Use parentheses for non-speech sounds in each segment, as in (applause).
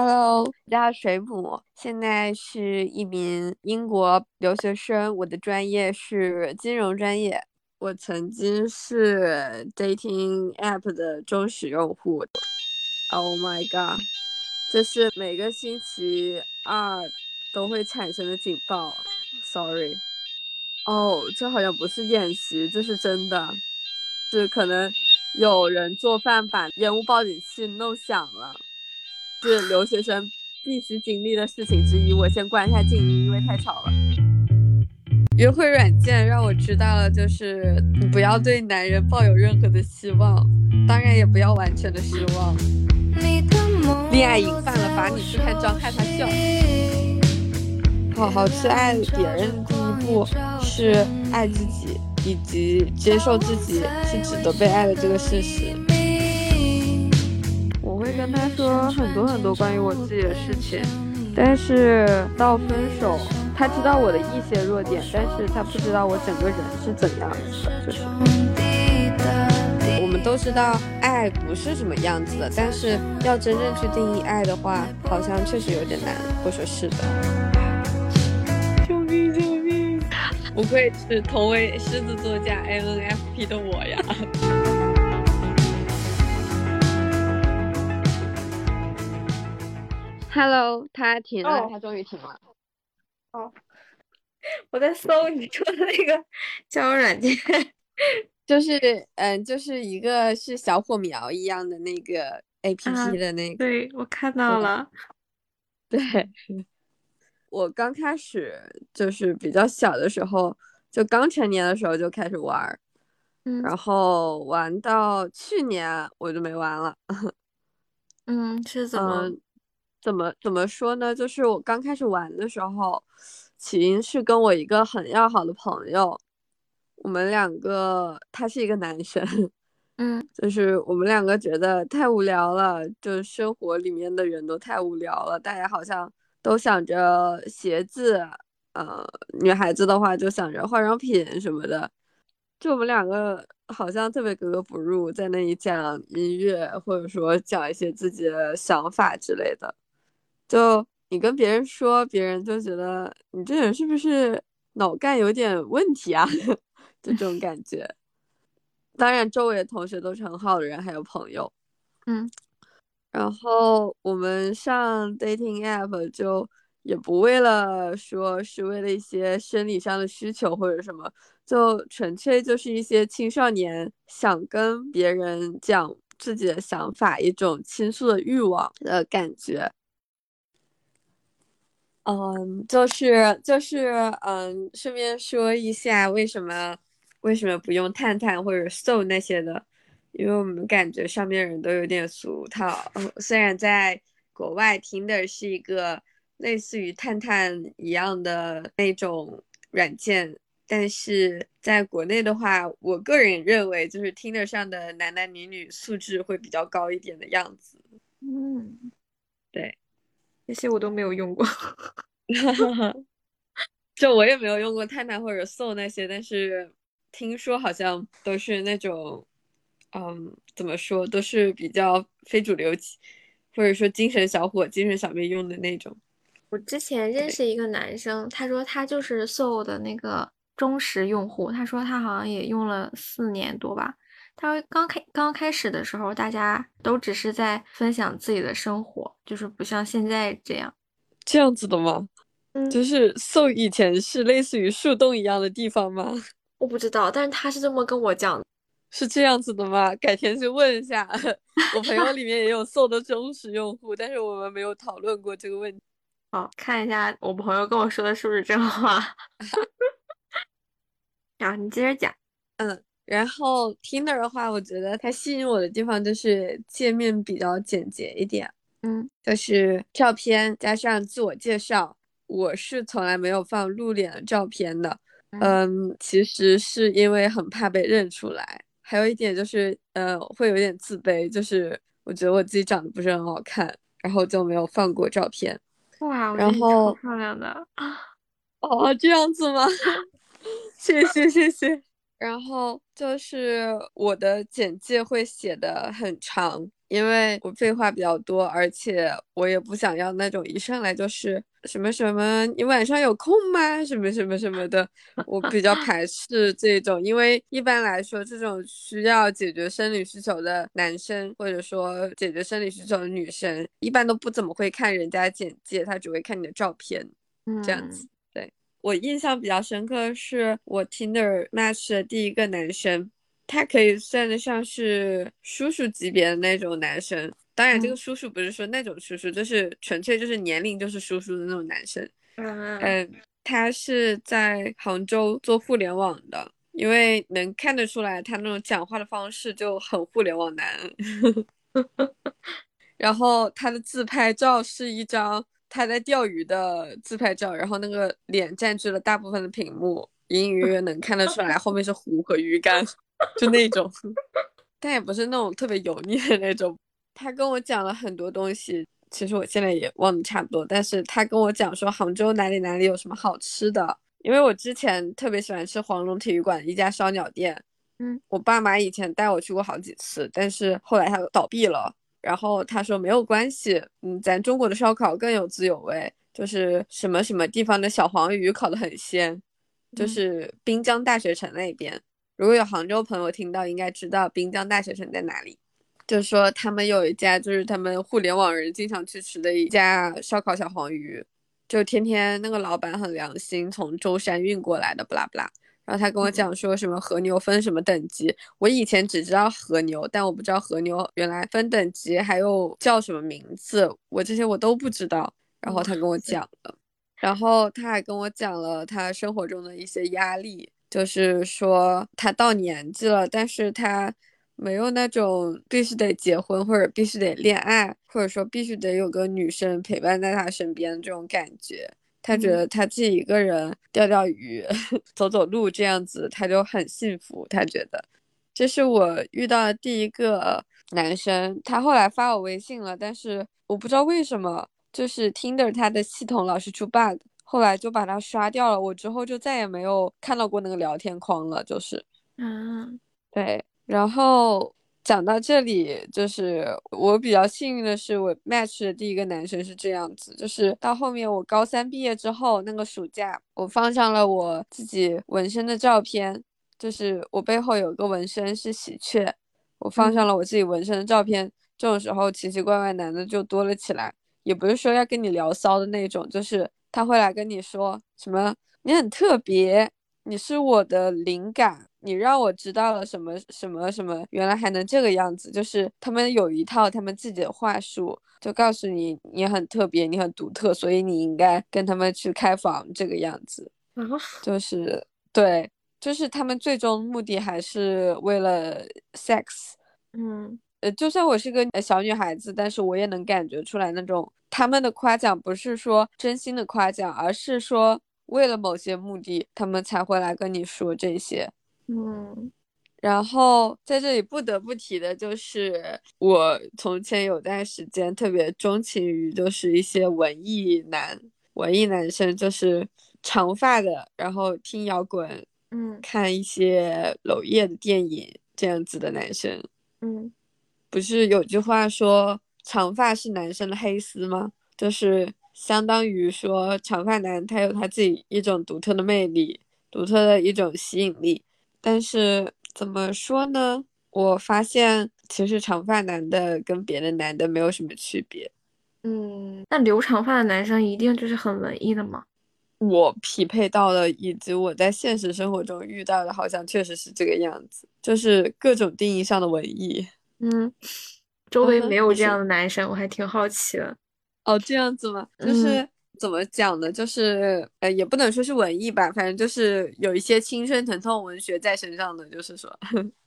Hello，我叫水母，现在是一名英国留学生，我的专业是金融专业。我曾经是 dating app 的忠实用户。Oh my god，这是每个星期二都会产生的警报。Sorry，哦，这好像不是演习，这是真的，是可能有人做饭把烟雾报警器弄响了。是留学生必须经历的事情之一。我先关一下静音，因为太吵了。约会软件让我知道了，就是你不要对男人抱有任何的希望，当然也不要完全的失望。恋爱瘾犯了，罚你去看张翰他笑。好好去爱别人的第一步是爱自己，以及接受自己是值得被爱的这个事实。跟他说很多很多关于我自己的事情，但是到分手，他知道我的一些弱点，但是他不知道我整个人是怎样的。就是我们都知道爱不是什么样子的，但是要真正去定义爱的话，好像确实有点难。我说是的。救命救命！(laughs) 不愧是同为狮子座加 INFP 的我呀。Hello，他停了，他终于停了。哦，(laughs) 我在搜你说的那个交友软件，(laughs) 就是嗯，就是一个是小火苗一样的那个 APP 的那个。对，我看到了。对，我刚开始就是比较小的时候，就刚成年的时候就开始玩，嗯，然后玩到去年我就没玩了。(laughs) 嗯，是怎么？怎么怎么说呢？就是我刚开始玩的时候，起因是跟我一个很要好的朋友，我们两个他是一个男生，(laughs) 嗯，就是我们两个觉得太无聊了，就生活里面的人都太无聊了，大家好像都想着鞋子，呃，女孩子的话就想着化妆品什么的，就我们两个好像特别格格不入，在那里讲音乐，或者说讲一些自己的想法之类的。就你跟别人说，别人就觉得你这人是不是脑干有点问题啊？(laughs) 就这种感觉。当然，周围的同学都是很好的人，还有朋友。嗯。然后我们上 dating app 就也不为了说是为了一些生理上的需求或者什么，就纯粹就是一些青少年想跟别人讲自己的想法，一种倾诉的欲望的感觉。嗯，就是就是嗯，顺便说一下，为什么为什么不用探探或者 So 那些的？因为我们感觉上面人都有点俗套。虽然在国外听的是一个类似于探探一样的那种软件，但是在国内的话，我个人认为就是听得上的男男女女素质会比较高一点的样子。嗯，对。那些我都没有用过 (laughs) (laughs) 就我也没有用过探探或者 Soul 那些，但是听说好像都是那种，嗯，怎么说，都是比较非主流，或者说精神小伙、精神小妹用的那种。我之前认识一个男生，他说他就是 Soul 的那个忠实用户，他说他好像也用了四年多吧。他说刚开刚开始的时候，大家都只是在分享自己的生活，就是不像现在这样，这样子的吗？嗯，就是搜以前是类似于树洞一样的地方吗？(laughs) 我不知道，但是他是这么跟我讲，是这样子的吗？改天去问一下，(laughs) 我朋友里面也有搜的忠实用户，但是我们没有讨论过这个问题。好，看一下我朋友跟我说的是不是真话。(laughs) 然后你接着讲，嗯。然后 Tinder 的话，我觉得它吸引我的地方就是界面比较简洁一点，嗯，就是照片加上自我介绍。我是从来没有放露脸的照片的，嗯，其实是因为很怕被认出来，还有一点就是，呃，会有点自卑，就是我觉得我自己长得不是很好看，然后就没有放过照片。哇，然后漂亮的啊，(laughs) 哦，这样子吗？谢 (laughs) 谢谢谢。然后就是我的简介会写的很长，因为我废话比较多，而且我也不想要那种一上来就是什么什么，你晚上有空吗？什么什么什么的，我比较排斥这种，因为一般来说，这种需要解决生理需求的男生，或者说解决生理需求的女生，一般都不怎么会看人家简介，他只会看你的照片，这样子。对我印象比较深刻是我 Tinder match 的第一个男生。他可以算得上是叔叔级别的那种男生，当然这个叔叔不是说那种叔叔，就是纯粹就是年龄就是叔叔的那种男生。嗯，他是在杭州做互联网的，因为能看得出来他那种讲话的方式就很互联网男。(laughs) (laughs) 然后他的自拍照是一张他在钓鱼的自拍照，然后那个脸占据了大部分的屏幕，隐隐约约能看得出来后面是湖和鱼竿。(laughs) 就那种，(laughs) 但也不是那种特别油腻的那种。他跟我讲了很多东西，其实我现在也忘得差不多。但是他跟我讲说杭州哪里哪里有什么好吃的，因为我之前特别喜欢吃黄龙体育馆一家烧鸟店。嗯，我爸妈以前带我去过好几次，但是后来他倒闭了。然后他说没有关系，嗯，咱中国的烧烤更有滋有味，就是什么什么地方的小黄鱼烤得很鲜，就是滨江大学城那边。如果有杭州朋友听到，应该知道滨江大学城在哪里。就是说，他们有一家，就是他们互联网人经常去吃的一家烧烤小黄鱼，就天天那个老板很良心，从舟山运过来的，不啦不啦。然后他跟我讲说什么和牛分什么等级，我以前只知道和牛，但我不知道和牛原来分等级，还有叫什么名字，我这些我都不知道。然后他跟我讲了，然后他还跟我讲了他生活中的一些压力。就是说他到年纪了，但是他没有那种必须得结婚或者必须得恋爱，或者说必须得有个女生陪伴在他身边这种感觉。他觉得他自己一个人钓钓鱼、(laughs) 走走路这样子，他就很幸福。他觉得这是我遇到的第一个男生。他后来发我微信了，但是我不知道为什么，就是 Tinder 它的系统老是出 bug。后来就把它刷掉了，我之后就再也没有看到过那个聊天框了。就是，嗯，对。然后讲到这里，就是我比较幸运的是，我 match 的第一个男生是这样子。就是到后面我高三毕业之后，那个暑假，我放上了我自己纹身的照片，就是我背后有个纹身是喜鹊，我放上了我自己纹身的照片。这种时候，奇奇怪怪男的就多了起来，也不是说要跟你聊骚的那种，就是。他会来跟你说什么？你很特别，你是我的灵感，你让我知道了什么什么什么，原来还能这个样子。就是他们有一套他们自己的话术，就告诉你你很特别，你很独特，所以你应该跟他们去开房这个样子。(laughs) 就是对，就是他们最终目的还是为了 sex。嗯，呃，就算我是个小女孩子，但是我也能感觉出来那种。他们的夸奖不是说真心的夸奖，而是说为了某些目的，他们才会来跟你说这些。嗯，然后在这里不得不提的就是，我从前有段时间特别钟情于，就是一些文艺男、文艺男生，就是长发的，然后听摇滚，嗯，看一些娄烨的电影这样子的男生。嗯，不是有句话说。长发是男生的黑丝吗？就是相当于说，长发男他有他自己一种独特的魅力，独特的一种吸引力。但是怎么说呢？我发现其实长发男的跟别的男的没有什么区别。嗯，那留长发的男生一定就是很文艺的吗？我匹配到的，以及我在现实生活中遇到的，好像确实是这个样子，就是各种定义上的文艺。嗯。(laughs) 周围没有这样的男生，我还挺好奇的。哦，这样子吗？就是怎么讲呢？就是呃，也不能说是文艺吧，反正就是有一些青春疼痛文学在身上的，就是说，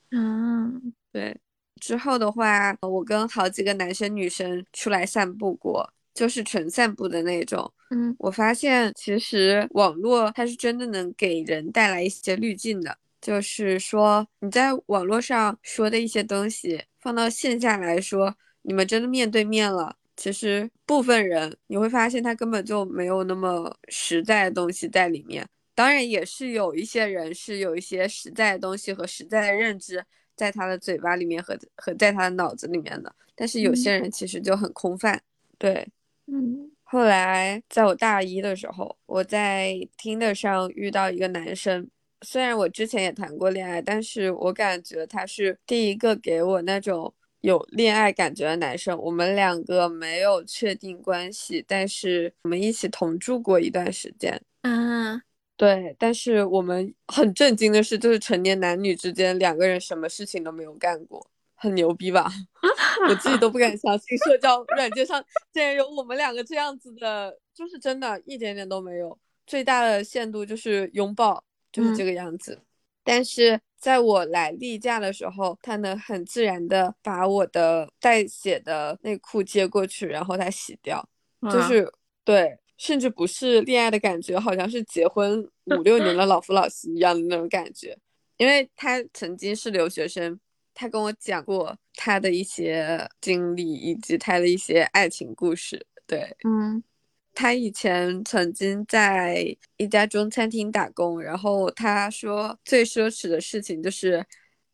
嗯，(laughs) 对。之后的话，我跟好几个男生女生出来散步过，就是纯散步的那种。嗯，我发现其实网络它是真的能给人带来一些滤镜的，就是说你在网络上说的一些东西。放到线下来说，你们真的面对面了，其实部分人你会发现他根本就没有那么实在的东西在里面。当然，也是有一些人是有一些实在的东西和实在的认知在他的嘴巴里面和和在他的脑子里面的。但是有些人其实就很空泛，对，嗯。后来在我大一的时候，我在听的上遇到一个男生，虽然我之前也谈过恋爱，但是我感觉他是第一个给我那种有恋爱感觉的男生。我们两个没有确定关系，但是我们一起同住过一段时间。啊。对，但是我们很震惊的是，就是成年男女之间两个人什么事情都没有干过，很牛逼吧？(laughs) 我自己都不敢相信，社交软件上竟然有我们两个这样子的，就是真的一点点都没有。最大的限度就是拥抱，就是这个样子。但是在我来例假的时候，他能很自然的把我的带血的内裤接过去，然后他洗掉，就是对。甚至不是恋爱的感觉，好像是结婚五六年的老夫老妻一样的那种感觉。因为他曾经是留学生，他跟我讲过他的一些经历以及他的一些爱情故事。对，嗯，他以前曾经在一家中餐厅打工，然后他说最奢侈的事情就是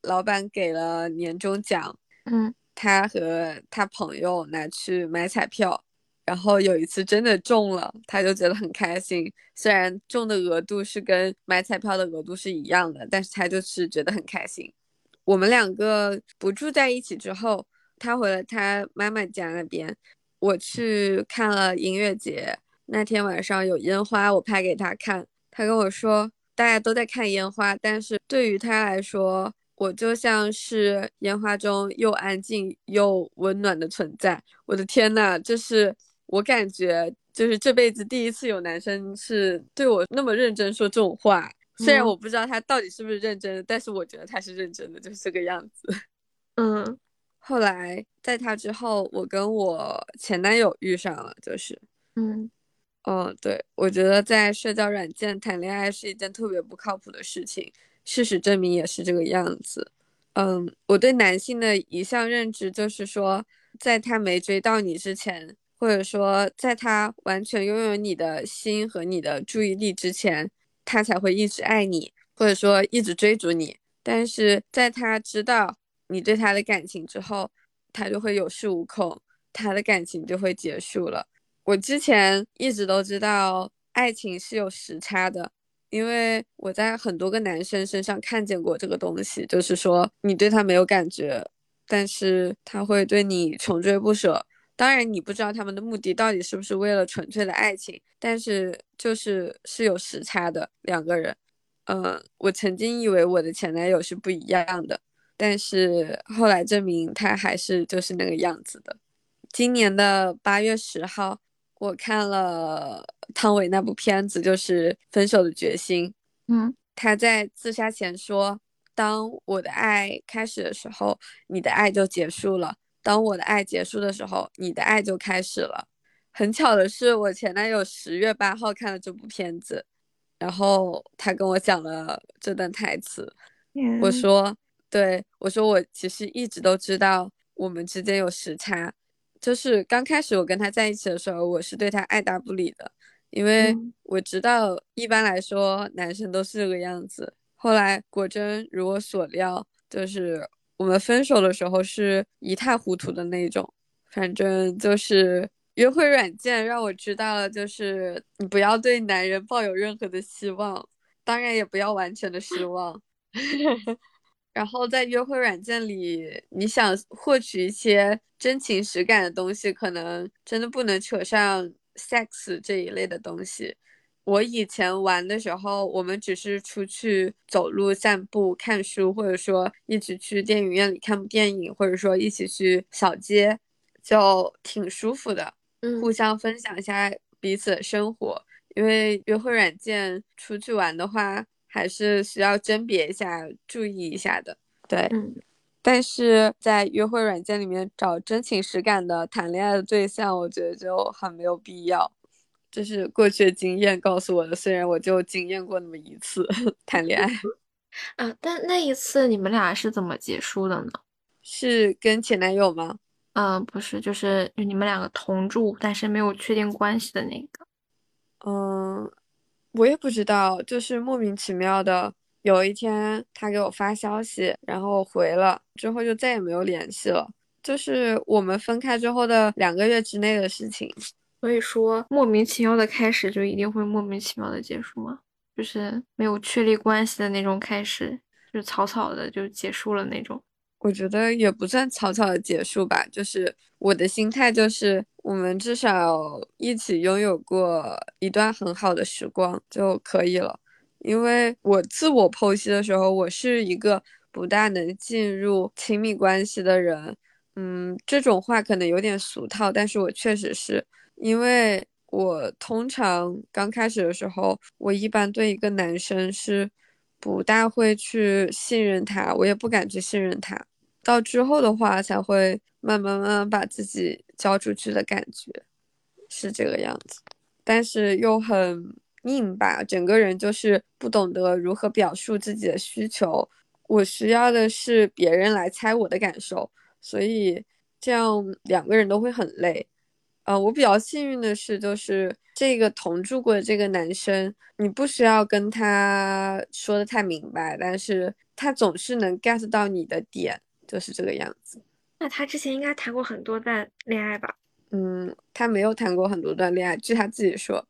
老板给了年终奖，嗯，他和他朋友拿去买彩票。然后有一次真的中了，他就觉得很开心。虽然中的额度是跟买彩票的额度是一样的，但是他就是觉得很开心。我们两个不住在一起之后，他回了他妈妈家那边，我去看了音乐节。那天晚上有烟花，我拍给他看，他跟我说大家都在看烟花，但是对于他来说，我就像是烟花中又安静又温暖的存在。我的天呐，这是。我感觉就是这辈子第一次有男生是对我那么认真说这种话，虽然我不知道他到底是不是认真的，但是我觉得他是认真的，就是这个样子。嗯，后来在他之后，我跟我前男友遇上了，就是，嗯，哦，对，我觉得在社交软件谈恋爱是一件特别不靠谱的事情，事实证明也是这个样子。嗯，我对男性的一项认知就是说，在他没追到你之前。或者说，在他完全拥有你的心和你的注意力之前，他才会一直爱你，或者说一直追逐你。但是在他知道你对他的感情之后，他就会有恃无恐，他的感情就会结束了。我之前一直都知道爱情是有时差的，因为我在很多个男生身上看见过这个东西，就是说你对他没有感觉，但是他会对你穷追不舍。当然，你不知道他们的目的到底是不是为了纯粹的爱情，但是就是是有时差的两个人。嗯，我曾经以为我的前男友是不一样的，但是后来证明他还是就是那个样子的。今年的八月十号，我看了汤唯那部片子，就是《分手的决心》。嗯，他在自杀前说：“当我的爱开始的时候，你的爱就结束了。”当我的爱结束的时候，你的爱就开始了。很巧的是，我前男友十月八号看了这部片子，然后他跟我讲了这段台词。我说：“对我说，我其实一直都知道我们之间有时差。就是刚开始我跟他在一起的时候，我是对他爱答不理的，因为我知道一般来说男生都是这个样子。后来果真如我所料，就是。”我们分手的时候是一塌糊涂的那种，反正就是约会软件让我知道了，就是你不要对男人抱有任何的希望，当然也不要完全的失望。(laughs) 然后在约会软件里，你想获取一些真情实感的东西，可能真的不能扯上 sex 这一类的东西。我以前玩的时候，我们只是出去走路、散步、看书，或者说一起去电影院里看部电影，或者说一起去小街，就挺舒服的。嗯，互相分享一下彼此的生活。因为约会软件出去玩的话，还是需要甄别一下、注意一下的。对，嗯，但是在约会软件里面找真情实感的谈恋爱的对象，我觉得就很没有必要。这是过去的经验告诉我的，虽然我就经验过那么一次 (laughs) 谈恋爱，(laughs) 啊，但那一次你们俩是怎么结束的呢？是跟前男友吗？嗯，不是，就是你们两个同住，但是没有确定关系的那个。嗯，我也不知道，就是莫名其妙的，有一天他给我发消息，然后回了，之后就再也没有联系了。就是我们分开之后的两个月之内的事情。所以说，莫名其妙的开始就一定会莫名其妙的结束吗？就是没有确立关系的那种开始，就草草的就结束了那种。我觉得也不算草草的结束吧，就是我的心态就是，我们至少一起拥有过一段很好的时光就可以了。因为我自我剖析的时候，我是一个不大能进入亲密关系的人。嗯，这种话可能有点俗套，但是我确实是因为我通常刚开始的时候，我一般对一个男生是不大会去信任他，我也不敢去信任他。到之后的话，才会慢慢慢慢把自己交出去的感觉，是这个样子。但是又很硬吧，整个人就是不懂得如何表述自己的需求。我需要的是别人来猜我的感受，所以这样两个人都会很累。呃，我比较幸运的是，就是这个同住过的这个男生，你不需要跟他说的太明白，但是他总是能 get 到你的点。就是这个样子。那他之前应该谈过很多段恋爱吧？嗯，他没有谈过很多段恋爱。据他自己说，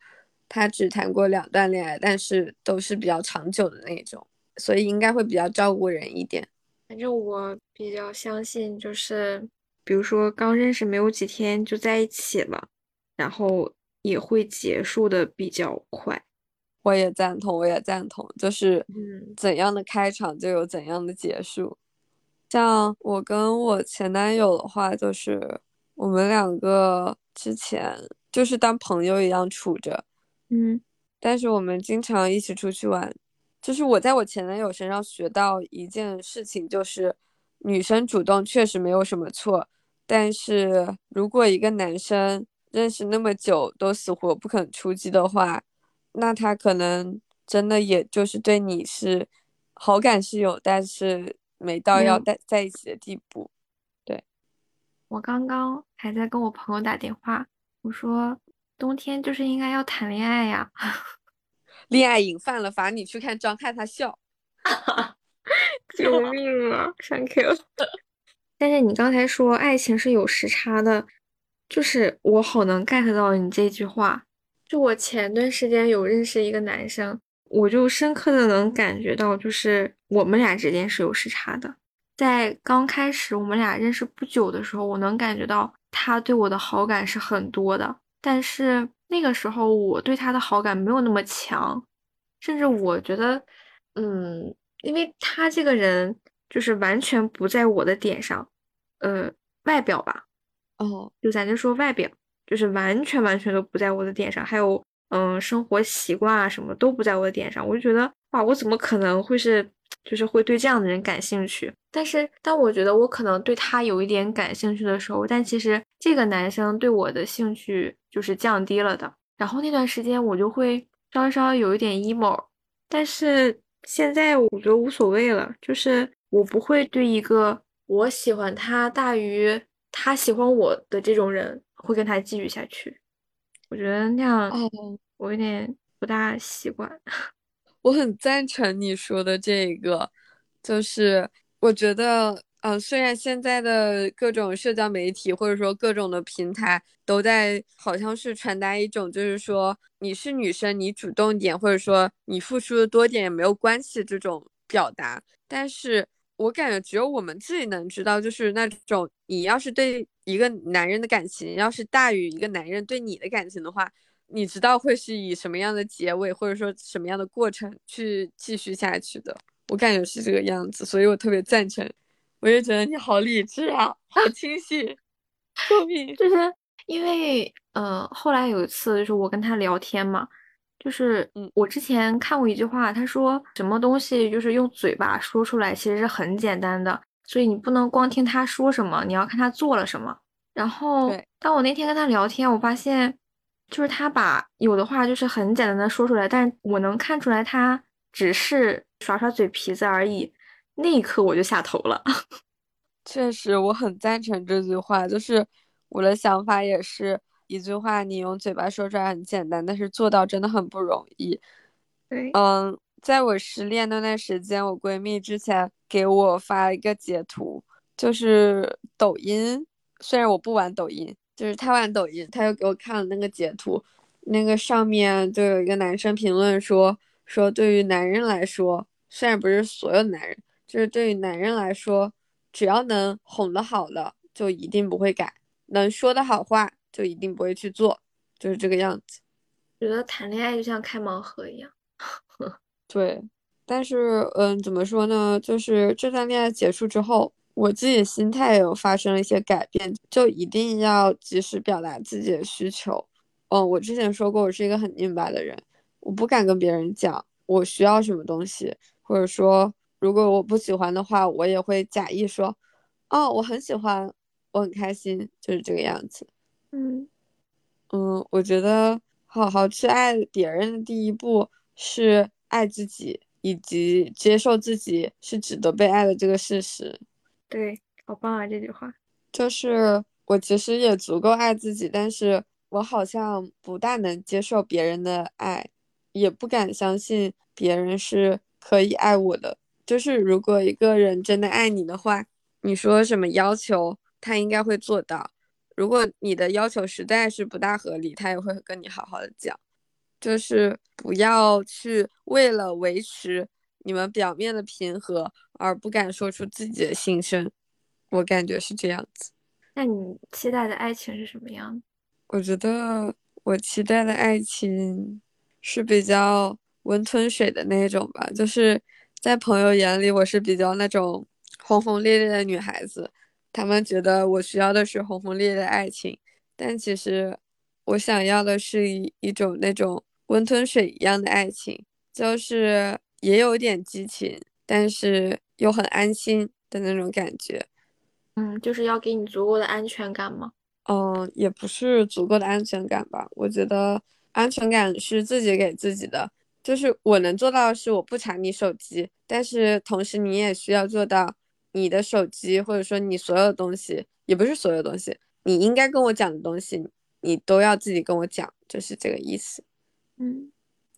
他只谈过两段恋爱，但是都是比较长久的那种，所以应该会比较照顾人一点。反正我比较相信，就是比如说刚认识没有几天就在一起了，然后也会结束的比较快。我也赞同，我也赞同，就是怎样的开场就有怎样的结束。像我跟我前男友的话，就是我们两个之前就是当朋友一样处着，嗯，但是我们经常一起出去玩。就是我在我前男友身上学到一件事情，就是女生主动确实没有什么错，但是如果一个男生认识那么久都死活不肯出击的话，那他可能真的也就是对你是好感是有，但是。没到要在在一起的地步，对。我刚刚还在跟我朋友打电话，我说冬天就是应该要谈恋爱呀。恋爱瘾犯了，罚你去看张翰他笑。(laughs) 救命啊！Thank (laughs) you。但是你刚才说爱情是有时差的，就是我好能 get 到你这句话。就我前段时间有认识一个男生。我就深刻的能感觉到，就是我们俩之间是有时差的。在刚开始我们俩认识不久的时候，我能感觉到他对我的好感是很多的。但是那个时候我对他的好感没有那么强，甚至我觉得，嗯，因为他这个人就是完全不在我的点上，呃，外表吧，哦，就咱就说外表，就是完全完全都不在我的点上，还有。嗯，生活习惯啊，什么都不在我的点上，我就觉得哇，我怎么可能会是，就是会对这样的人感兴趣？但是当我觉得我可能对他有一点感兴趣的时候，但其实这个男生对我的兴趣就是降低了的。然后那段时间我就会稍稍有一点 emo，但是现在我觉得无所谓了，就是我不会对一个我喜欢他大于他喜欢我的这种人会跟他继续下去。我觉得那样，我有点不大习惯。(laughs) 我很赞成你说的这个，就是我觉得，嗯，虽然现在的各种社交媒体或者说各种的平台都在好像是传达一种，就是说你是女生，你主动点，或者说你付出的多点也没有关系这种表达，但是。我感觉只有我们自己能知道，就是那种你要是对一个男人的感情要是大于一个男人对你的感情的话，你知道会是以什么样的结尾或者说什么样的过程去继续下去的。我感觉是这个样子，所以我特别赞成。我也觉得你好理智啊，好清晰。聪明！就是因为呃，后来有一次就是我跟他聊天嘛。就是，嗯，我之前看过一句话，他说什么东西就是用嘴巴说出来，其实是很简单的，所以你不能光听他说什么，你要看他做了什么。然后，当我那天跟他聊天，我发现，就是他把有的话就是很简单的说出来，但我能看出来他只是耍耍嘴皮子而已。那一刻我就下头了。(laughs) 确实，我很赞成这句话，就是我的想法也是。一句话，你用嘴巴说出来很简单，但是做到真的很不容易。对，嗯，在我失恋那段时间，我闺蜜之前给我发了一个截图，就是抖音。虽然我不玩抖音，就是她玩抖音，她又给我看了那个截图，那个上面就有一个男生评论说，说对于男人来说，虽然不是所有男人，就是对于男人来说，只要能哄得好的，就一定不会改；能说的好话，就一定不会去做，就是这个样子。觉得谈恋爱就像开盲盒一样。(laughs) 对，但是，嗯，怎么说呢？就是这段恋爱结束之后，我自己心态也有发生了一些改变，就一定要及时表达自己的需求。嗯，我之前说过，我是一个很拧巴的人，我不敢跟别人讲我需要什么东西，或者说如果我不喜欢的话，我也会假意说，哦，我很喜欢，我很开心，就是这个样子。嗯嗯，我觉得好好去爱别人的第一步是。爱自己，以及接受自己是值得被爱的这个事实。对，好棒啊！这句话就是我其实也足够爱自己，但是我好像不大能接受别人的爱，也不敢相信别人是可以爱我的。就是如果一个人真的爱你的话，你说什么要求，他应该会做到。如果你的要求实在是不大合理，他也会跟你好好的讲。就是不要去为了维持你们表面的平和而不敢说出自己的心声，我感觉是这样子。那你期待的爱情是什么样的？我觉得我期待的爱情是比较温吞水的那种吧。就是在朋友眼里，我是比较那种轰轰烈烈的女孩子，他们觉得我需要的是轰轰烈烈的爱情，但其实我想要的是一一种那种。温吞水一样的爱情，就是也有点激情，但是又很安心的那种感觉。嗯，就是要给你足够的安全感吗？嗯，也不是足够的安全感吧。我觉得安全感是自己给自己的，就是我能做到的是我不查你手机，但是同时你也需要做到，你的手机或者说你所有东西，也不是所有东西，你应该跟我讲的东西，你都要自己跟我讲，就是这个意思。嗯，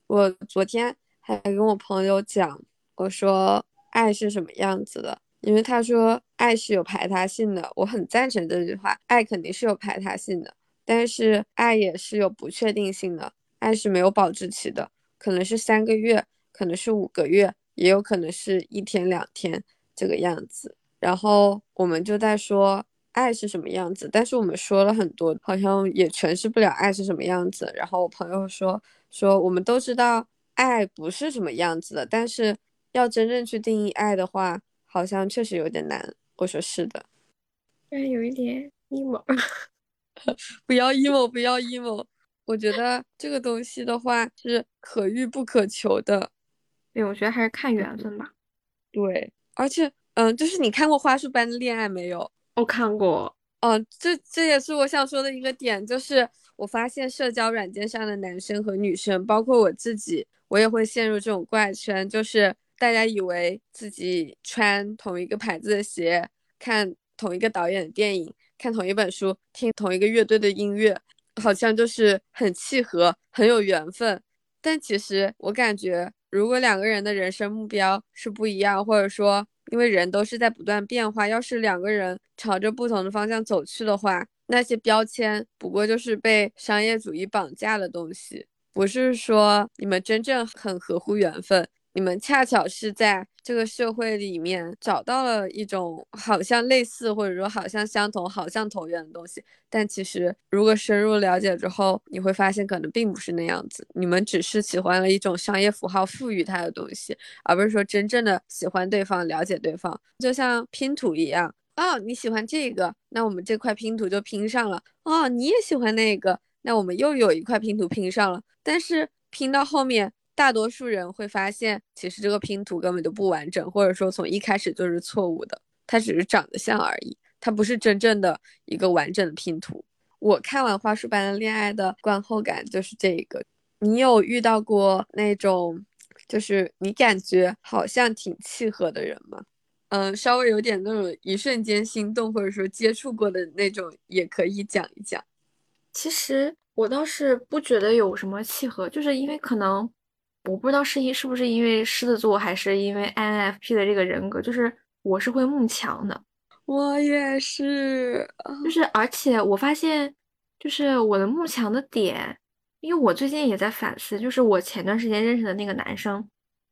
我昨天还跟我朋友讲，我说爱是什么样子的，因为他说爱是有排他性的，我很赞成这句话，爱肯定是有排他性的，但是爱也是有不确定性的，爱是没有保质期的，可能是三个月，可能是五个月，也有可能是一天两天这个样子。然后我们就在说爱是什么样子，但是我们说了很多，好像也诠释不了爱是什么样子。然后我朋友说。说我们都知道爱不是什么样子的，但是要真正去定义爱的话，好像确实有点难。我说是的，虽然有一点 emo，(laughs) 不要 emo，不要 emo。我觉得这个东西的话是可遇不可求的。对，我觉得还是看缘分吧。对，而且，嗯，就是你看过《花束般的恋爱》没有？我看过。嗯，这这也是我想说的一个点，就是。我发现社交软件上的男生和女生，包括我自己，我也会陷入这种怪圈，就是大家以为自己穿同一个牌子的鞋，看同一个导演的电影，看同一本书，听同一个乐队的音乐，好像就是很契合，很有缘分。但其实我感觉，如果两个人的人生目标是不一样，或者说因为人都是在不断变化，要是两个人朝着不同的方向走去的话，那些标签不过就是被商业主义绑架的东西，不是说你们真正很合乎缘分，你们恰巧是在这个社会里面找到了一种好像类似或者说好像相同、好像投缘的东西，但其实如果深入了解之后，你会发现可能并不是那样子，你们只是喜欢了一种商业符号赋予它的东西，而不是说真正的喜欢对方、了解对方，就像拼图一样。哦，你喜欢这个，那我们这块拼图就拼上了。哦，你也喜欢那个，那我们又有一块拼图拼上了。但是拼到后面，大多数人会发现，其实这个拼图根本就不完整，或者说从一开始就是错误的，它只是长得像而已，它不是真正的一个完整的拼图。我看完《花束般的恋爱》的观后感就是这个。你有遇到过那种，就是你感觉好像挺契合的人吗？嗯，稍微有点那种一瞬间心动，或者说接触过的那种，也可以讲一讲。其实我倒是不觉得有什么契合，就是因为可能我不知道是因是不是因为狮子座，还是因为 INFP 的这个人格，就是我是会慕强的。我也是，就是而且我发现，就是我的慕强的点，因为我最近也在反思，就是我前段时间认识的那个男生，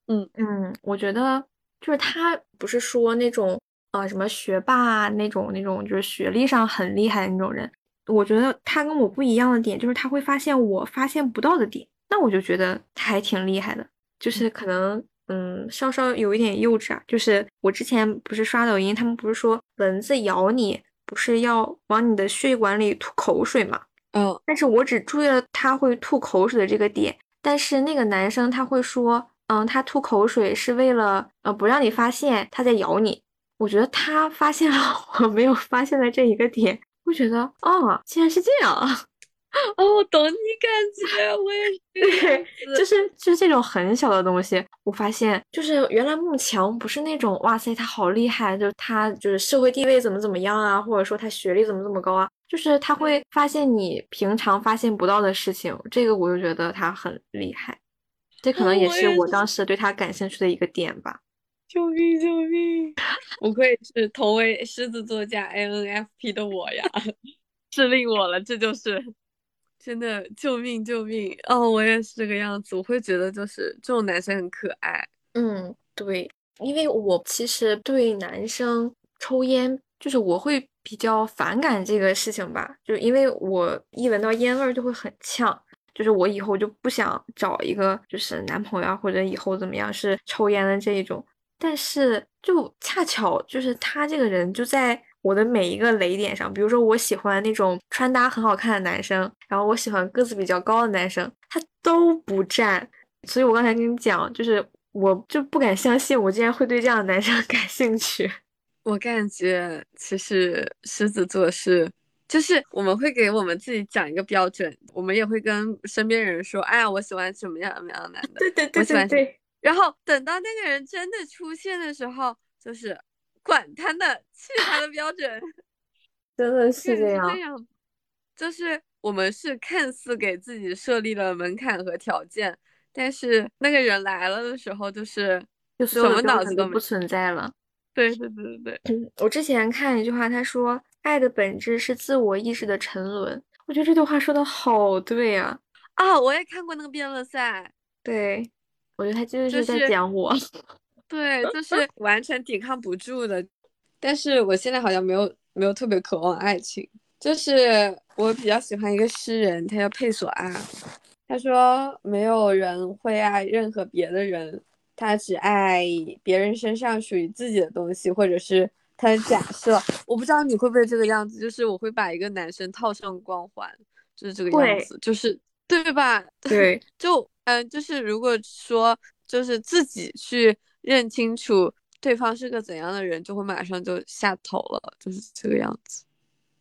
嗯嗯，我觉得就是他不是说那种啊什么学霸那种那种，就是学历上很厉害的那种人。我觉得他跟我不一样的点，就是他会发现我发现不到的点，那我就觉得他还挺厉害的。就是可能，嗯，稍稍有一点幼稚啊。就是我之前不是刷抖音，他们不是说蚊子咬你，不是要往你的血管里吐口水嘛？嗯，但是我只注意了他会吐口水的这个点，但是那个男生他会说，嗯，他吐口水是为了，呃，不让你发现他在咬你。我觉得他发现了我没有发现的这一个点。会觉得哦，竟然是这样啊！哦，我懂你感觉，我也是。对，就是就是这种很小的东西，我发现就是原来慕强不是那种哇塞，他好厉害，就是他就是社会地位怎么怎么样啊，或者说他学历怎么怎么高啊，就是他会发现你平常发现不到的事情，这个我就觉得他很厉害。这可能也是我当时对他感兴趣的一个点吧。救命！救命！不愧是同为狮子座加 INFP 的我呀，(laughs) 是令我了。这就是真的，救命！救命！哦，我也是这个样子。我会觉得就是这种男生很可爱。嗯，对，因为我其实对男生抽烟，就是我会比较反感这个事情吧，就因为我一闻到烟味儿就会很呛，就是我以后就不想找一个就是男朋友或者以后怎么样是抽烟的这一种。但是，就恰巧就是他这个人就在我的每一个雷点上。比如说，我喜欢那种穿搭很好看的男生，然后我喜欢个子比较高的男生，他都不占。所以我刚才跟你讲，就是我就不敢相信，我竟然会对这样的男生 (laughs) 感兴趣。(laughs) 我感觉其实狮子座是，就是我们会给我们自己讲一个标准，我们也会跟身边人说，哎呀，我喜欢什么样什么样的男的，对对对对对。然后等到那个人真的出现的时候，就是管他的，去他的标准，(laughs) 真的是这样。就是我们是看似给自己设立了门槛和条件，但是那个人来了的时候，就是就什么脑子都不存在了。对对对对对。我之前看一句话，他说：“爱的本质是自我意识的沉沦。”我觉得这句话说的好对呀！啊，我也看过那个辩论赛。对。我觉得他就是在讲我，对，就 (laughs) 是完全抵抗不住的。但是我现在好像没有没有特别渴望爱情。就是我比较喜欢一个诗人，他叫佩索阿，他说没有人会爱任何别的人，他只爱别人身上属于自己的东西，或者是他的假设。我不知道你会不会这个样子，就是我会把一个男生套上光环，就是这个样子，就是对吧？(laughs) 对，就。嗯，就是如果说就是自己去认清楚对方是个怎样的人，就会马上就下头了，就是这个样子。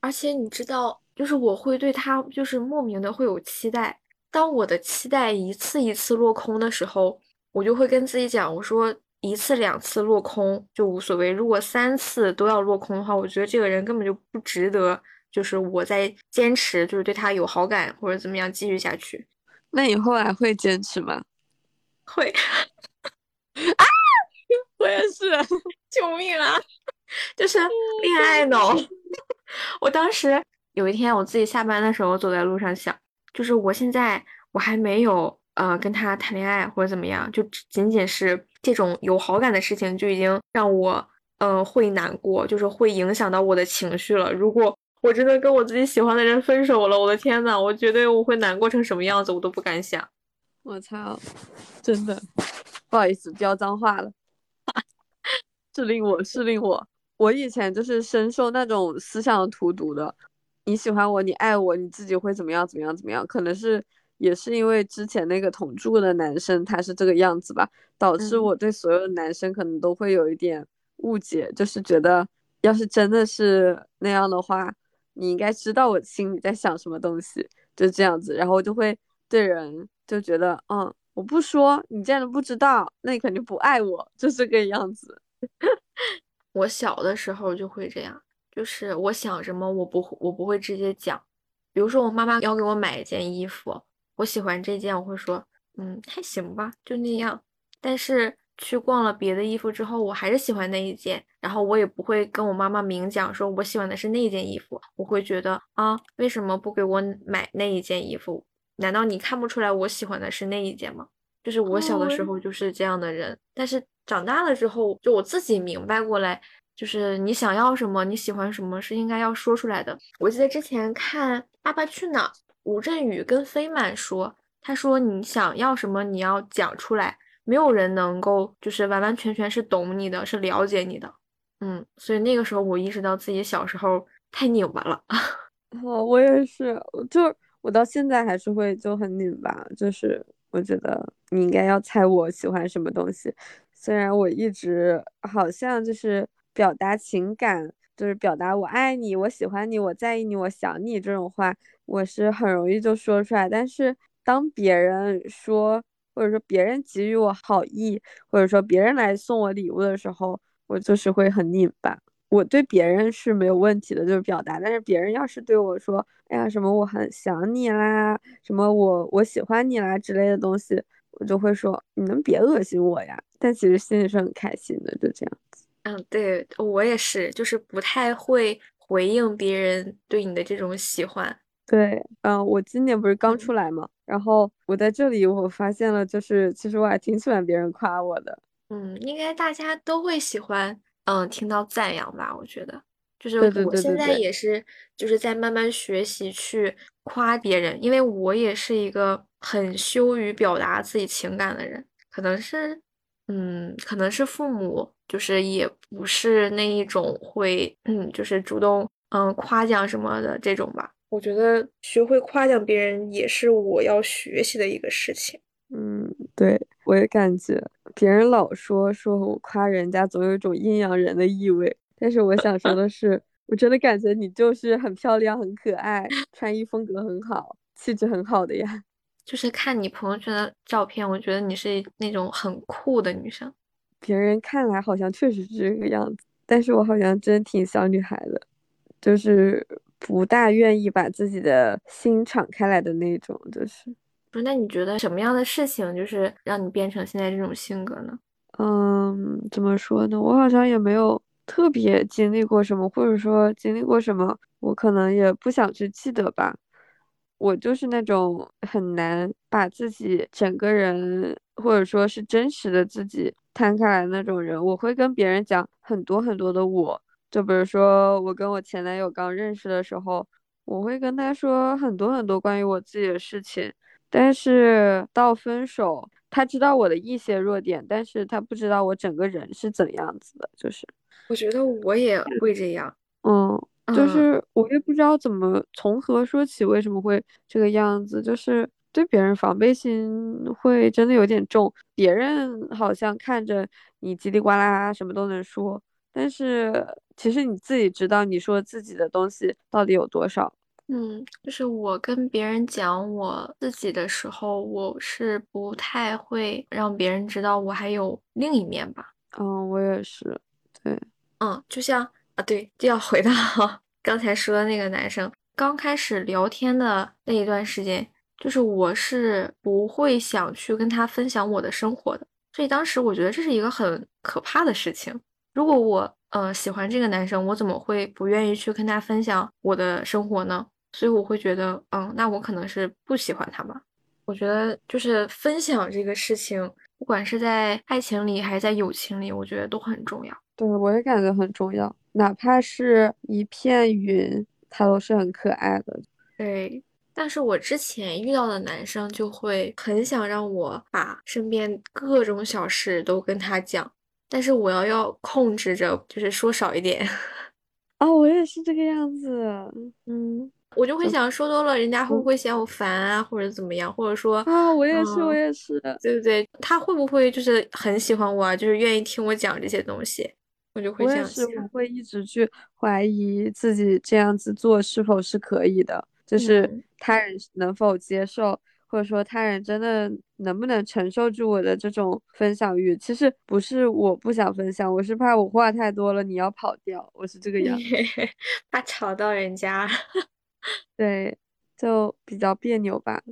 而且你知道，就是我会对他就是莫名的会有期待。当我的期待一次一次落空的时候，我就会跟自己讲，我说一次两次落空就无所谓，如果三次都要落空的话，我觉得这个人根本就不值得，就是我在坚持，就是对他有好感或者怎么样继续下去。那你后来会坚持吗？会啊！(laughs) 我也是，(laughs) 救命啊！(laughs) 就是恋爱脑。(laughs) 我当时有一天，我自己下班的时候走在路上想，就是我现在我还没有呃跟他谈恋爱或者怎么样，就仅仅是这种有好感的事情就已经让我嗯会难过，就是会影响到我的情绪了。如果我真的跟我自己喜欢的人分手了，我的天呐，我绝对我会难过成什么样子，我都不敢想。我操，真的，不好意思，飙脏话了。是令我是令我，我以前就是深受那种思想荼毒的。你喜欢我，你爱我，你自己会怎么样？怎么样？怎么样？可能是也是因为之前那个同住的男生他是这个样子吧，导致我对所有的男生可能都会有一点误解，就是觉得要是真的是那样的话。你应该知道我心里在想什么东西，就这样子，然后我就会对人就觉得，嗯，我不说，你既然都不知道，那你肯定不爱我，就这个样子。(laughs) 我小的时候就会这样，就是我想什么，我不会我不会直接讲。比如说我妈妈要给我买一件衣服，我喜欢这件，我会说，嗯，还行吧，就那样。但是去逛了别的衣服之后，我还是喜欢那一件，然后我也不会跟我妈妈明讲说我喜欢的是那件衣服，我会觉得啊，为什么不给我买那一件衣服？难道你看不出来我喜欢的是那一件吗？就是我小的时候就是这样的人，但是长大了之后，就我自己明白过来，就是你想要什么，你喜欢什么是应该要说出来的。我记得之前看《爸爸去哪儿》，吴镇宇跟飞满说，他说你想要什么，你要讲出来，没有人能够就是完完全全是懂你的，是了解你的。嗯，所以那个时候我意识到自己小时候太拧巴了。(laughs) 哦，我也是，就。我到现在还是会就很拧巴，就是我觉得你应该要猜我喜欢什么东西。虽然我一直好像就是表达情感，就是表达我爱你、我喜欢你、我在意你、我想你这种话，我是很容易就说出来。但是当别人说，或者说别人给予我好意，或者说别人来送我礼物的时候，我就是会很拧巴。我对别人是没有问题的，就是表达。但是别人要是对我说，哎呀，什么我很想你啦，什么我我喜欢你啦之类的东西，我就会说，你能别恶心我呀？但其实心里是很开心的，就这样子。嗯，对我也是，就是不太会回应别人对你的这种喜欢。对，嗯，我今年不是刚出来嘛，然后我在这里我发现了，就是其实我还挺喜欢别人夸我的。嗯，应该大家都会喜欢。嗯，听到赞扬吧，我觉得就是我现在也是，就是在慢慢学习去夸别人，因为我也是一个很羞于表达自己情感的人，可能是，嗯，可能是父母就是也不是那一种会，嗯，就是主动嗯夸奖什么的这种吧。我觉得学会夸奖别人也是我要学习的一个事情。嗯，对，我也感觉别人老说说我夸人家，总有一种阴阳人的意味。但是我想说的是，我真的感觉你就是很漂亮、很可爱，穿衣风格很好，气质很好的呀。(laughs) 就是看你朋友圈的照片，我觉得你是那种很酷的女生。别人看来好像确实是这个样子，但是我好像真挺小女孩的，就是不大愿意把自己的心敞开来的那种，就是。那你觉得什么样的事情就是让你变成现在这种性格呢？嗯，怎么说呢？我好像也没有特别经历过什么，或者说经历过什么，我可能也不想去记得吧。我就是那种很难把自己整个人，或者说是真实的自己摊开来那种人。我会跟别人讲很多很多的我，就比如说我跟我前男友刚认识的时候，我会跟他说很多很多关于我自己的事情。但是到分手，他知道我的一些弱点，但是他不知道我整个人是怎样子的。就是，我觉得我也会这样，嗯，就是我也不知道怎么从何说起，为什么会这个样子，就是对别人防备心会真的有点重。别人好像看着你叽里呱啦什么都能说，但是其实你自己知道，你说自己的东西到底有多少。嗯，就是我跟别人讲我自己的时候，我是不太会让别人知道我还有另一面吧。嗯，我也是。对，嗯，就像啊，对，就要回到 (laughs) 刚才说的那个男生，刚开始聊天的那一段时间，就是我是不会想去跟他分享我的生活的。所以当时我觉得这是一个很可怕的事情。如果我呃喜欢这个男生，我怎么会不愿意去跟他分享我的生活呢？所以我会觉得，嗯，那我可能是不喜欢他吧。我觉得就是分享这个事情，不管是在爱情里还是在友情里，我觉得都很重要。对，我也感觉很重要，哪怕是一片云，它都是很可爱的。对，但是我之前遇到的男生就会很想让我把身边各种小事都跟他讲，但是我要要控制着，就是说少一点。啊，(laughs) 我也是这个样子，嗯。我就会想说多了，人家会不会嫌我烦啊，或者怎么样？或者说啊，我也是，我也是，对不对？他会不会就是很喜欢我啊？就是愿意听我讲这些东西？我就会这样想。我会一直去怀疑自己这样子做是否是可以的，就是他人能否接受，或者说他人真的能不能承受住我的这种分享欲？其实不是我不想分享，我是怕我话太多了，你要跑掉，我是这个样子，(laughs) 怕吵到人家。(laughs) 对，就比较别扭吧。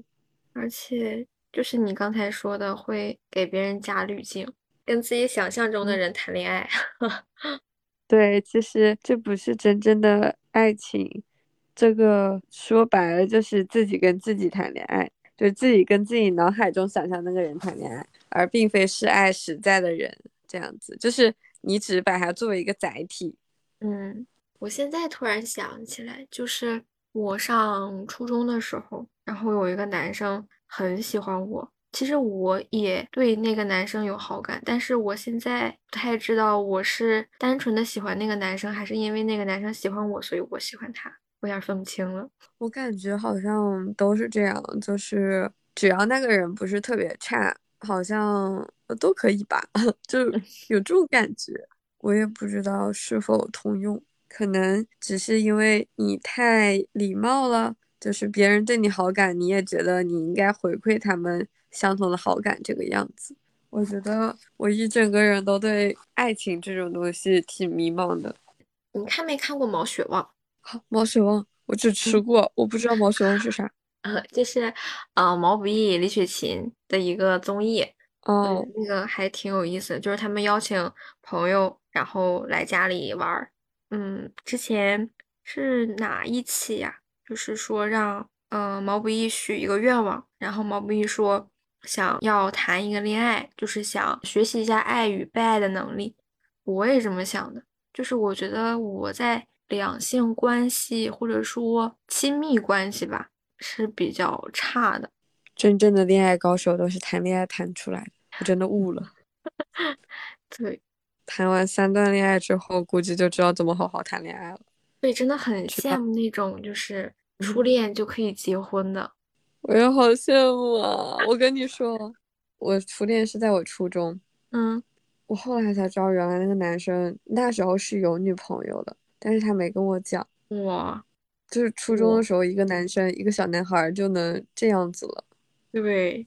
而且就是你刚才说的，会给别人加滤镜，跟自己想象中的人谈恋爱。(laughs) 对，其实这不是真正的爱情，这个说白了就是自己跟自己谈恋爱，就自己跟自己脑海中想象那个人谈恋爱，而并非是爱实在的人这样子，就是你只把它作为一个载体。嗯，我现在突然想起来，就是我上初中的时候，然后有一个男生很喜欢我。其实我也对那个男生有好感，但是我现在不太知道我是单纯的喜欢那个男生，还是因为那个男生喜欢我，所以我喜欢他，我有点分不清了。我感觉好像都是这样，就是只要那个人不是特别差，好像都可以吧，(laughs) 就有这种感觉。我也不知道是否通用，可能只是因为你太礼貌了，就是别人对你好感，你也觉得你应该回馈他们。相同的好感这个样子，我觉得我一整个人都对爱情这种东西挺迷茫的。你看没看过毛血旺？好，毛血旺我只吃过，我不知道毛血旺是啥。呃，(laughs) 就是呃毛不易、李雪琴的一个综艺。哦，那个还挺有意思，就是他们邀请朋友，然后来家里玩。嗯，之前是哪一期呀？就是说让嗯毛不易许一个愿望，然后毛不易说。想要谈一个恋爱，就是想学习一下爱与被爱的能力。我也这么想的，就是我觉得我在两性关系或者说亲密关系吧是比较差的。真正的恋爱高手都是谈恋爱谈出来的，我真的悟了。(laughs) 对，谈完三段恋爱之后，估计就知道怎么好好谈恋爱了。对，真的很羡慕那种就是初恋就可以结婚的。我也好羡慕啊！我跟你说，我初恋是在我初中，嗯，我后来才知道，原来那个男生那时候是有女朋友的，但是他没跟我讲。哇，就是初中的时候，一个男生，一个小男孩就能这样子了，对，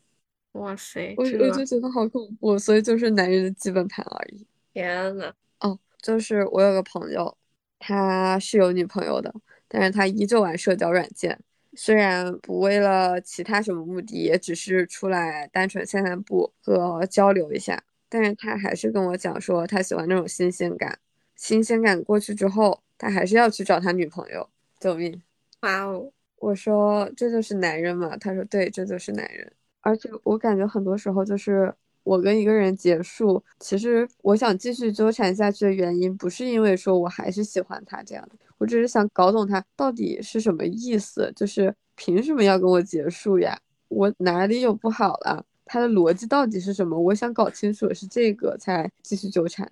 哇塞，我我就觉得好恐怖，所以就是男人的基本盘而已。天呐，哦，就是我有个朋友，他是有女朋友的，但是他依旧玩社交软件。虽然不为了其他什么目的，也只是出来单纯散散步和交流一下，但是他还是跟我讲说他喜欢那种新鲜感。新鲜感过去之后，他还是要去找他女朋友。救命！哇哦！我说这就是男人嘛？他说对，这就是男人。而且我感觉很多时候就是我跟一个人结束，其实我想继续纠缠下去的原因，不是因为说我还是喜欢他这样的。我只是想搞懂他到底是什么意思，就是凭什么要跟我结束呀？我哪里有不好了？他的逻辑到底是什么？我想搞清楚是这个才继续纠缠。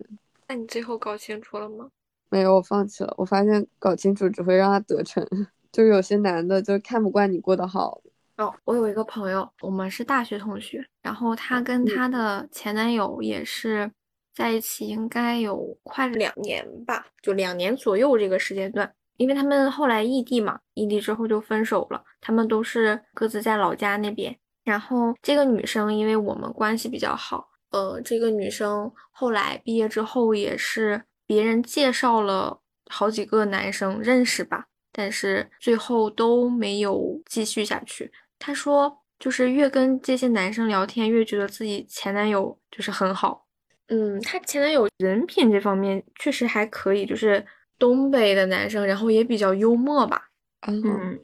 那你最后搞清楚了吗？没有，我放弃了。我发现搞清楚只会让他得逞，(laughs) 就是有些男的就看不惯你过得好。哦，我有一个朋友，我们是大学同学，然后她跟她的前男友也是。在一起应该有快两年吧，就两年左右这个时间段，因为他们后来异地嘛，异地之后就分手了。他们都是各自在老家那边。然后这个女生，因为我们关系比较好，呃，这个女生后来毕业之后也是别人介绍了好几个男生认识吧，但是最后都没有继续下去。她说，就是越跟这些男生聊天，越觉得自己前男友就是很好。嗯，她前男友人品这方面确实还可以，就是东北的男生，然后也比较幽默吧。嗯，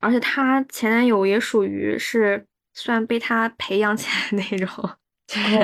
而且她前男友也属于是算被她培养起来那种。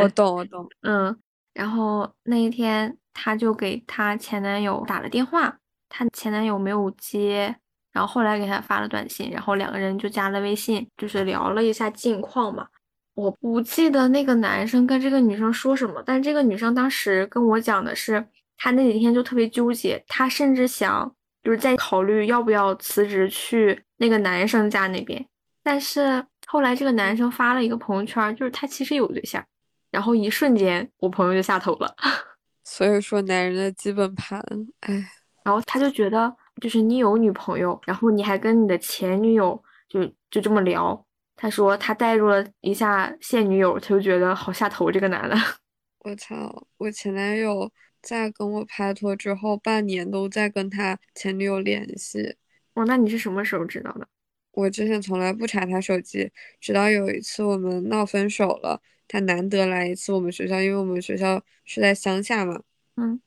我懂，我懂。嗯，然后那一天她就给她前男友打了电话，她前男友没有接，然后后来给他发了短信，然后两个人就加了微信，就是聊了一下近况嘛。我不记得那个男生跟这个女生说什么，但这个女生当时跟我讲的是，她那几天就特别纠结，她甚至想就是在考虑要不要辞职去那个男生家那边。但是后来这个男生发了一个朋友圈，就是他其实有对象，然后一瞬间我朋友就下头了。(laughs) 所以说男人的基本盘，哎，然后他就觉得就是你有女朋友，然后你还跟你的前女友就就这么聊。他说他带入了一下现女友，他就觉得好下头。这个男的，(laughs) 我操！我前男友在跟我拍拖之后，半年都在跟他前女友联系。哦，那你是什么时候知道的？我之前从来不查他手机，直到有一次我们闹分手了，他难得来一次我们学校，因为我们学校是在乡下嘛。嗯，